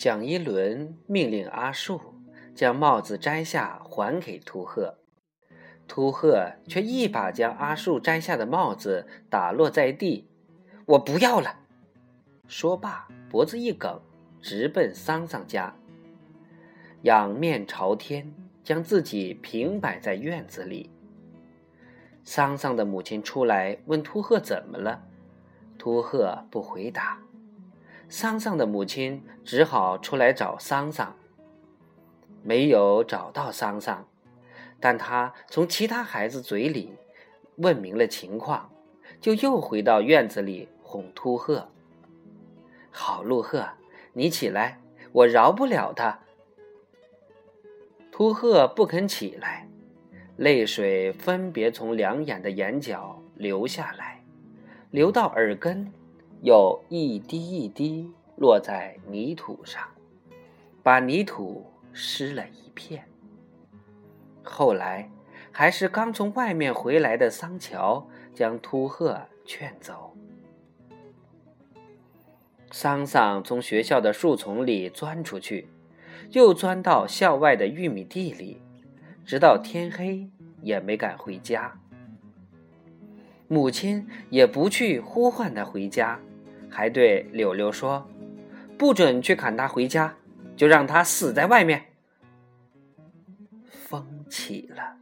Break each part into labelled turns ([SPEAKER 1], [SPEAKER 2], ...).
[SPEAKER 1] 蒋一伦命令阿树将帽子摘下还给秃鹤，秃鹤却一把将阿树摘下的帽子打落在地。我不要了！说罢，脖子一梗，直奔桑桑家，仰面朝天，将自己平摆在院子里。桑桑的母亲出来问秃鹤怎么了，秃鹤不回答。桑桑的母亲只好出来找桑桑，没有找到桑桑，但他从其他孩子嘴里问明了情况，就又回到院子里哄秃鹤：“好陆鹤，你起来，我饶不了他。”秃鹤不肯起来，泪水分别从两眼的眼角流下来，流到耳根。又一滴一滴落在泥土上，把泥土湿了一片。后来，还是刚从外面回来的桑乔将秃鹤劝走。桑桑从学校的树丛里钻出去，又钻到校外的玉米地里，直到天黑也没敢回家。母亲也不去呼唤他回家。还对柳柳说：“不准去砍他回家，就让他死在外面。”风起了，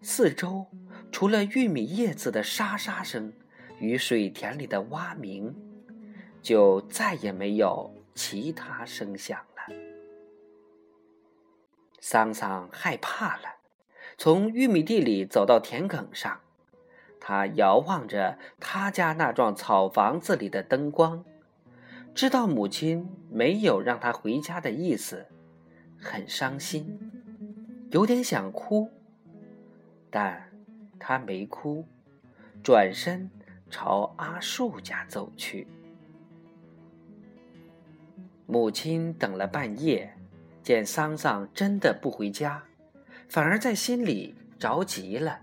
[SPEAKER 1] 四周除了玉米叶子的沙沙声与水田里的蛙鸣，就再也没有其他声响了。桑桑害怕了，从玉米地里走到田埂上。他遥望着他家那幢草房子里的灯光，知道母亲没有让他回家的意思，很伤心，有点想哭，但他没哭，转身朝阿树家走去。母亲等了半夜，见桑桑真的不回家，反而在心里着急了。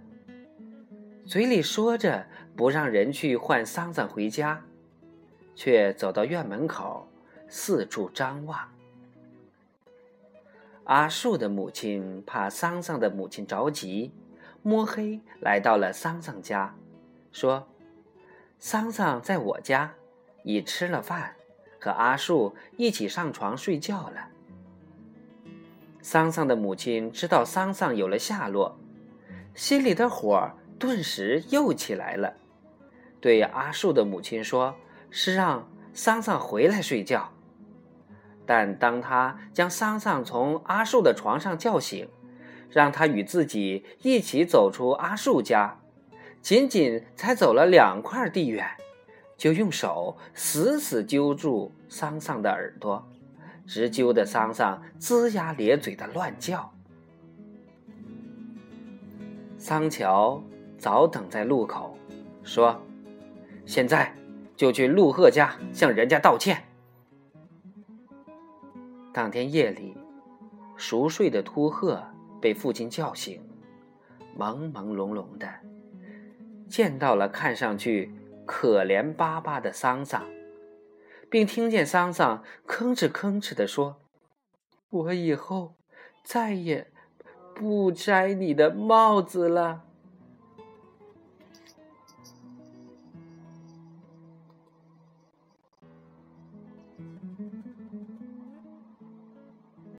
[SPEAKER 1] 嘴里说着不让人去换桑桑回家，却走到院门口，四处张望。阿树的母亲怕桑桑的母亲着急，摸黑来到了桑桑家，说：“桑桑在我家，已吃了饭，和阿树一起上床睡觉了。”桑桑的母亲知道桑桑有了下落，心里的火。顿时又起来了，对阿树的母亲说：“是让桑桑回来睡觉。”但当他将桑桑从阿树的床上叫醒，让他与自己一起走出阿树家，仅仅才走了两块地远，就用手死死揪住桑桑的耳朵，直揪得桑桑龇牙咧嘴的乱叫。桑乔。早等在路口，说：“现在就去陆鹤家向人家道歉。”当天夜里，熟睡的秃鹤被父亲叫醒，朦朦胧胧的见到了看上去可怜巴巴的桑桑，并听见桑桑吭哧吭哧的说：“我以后再也不摘你的帽子了。”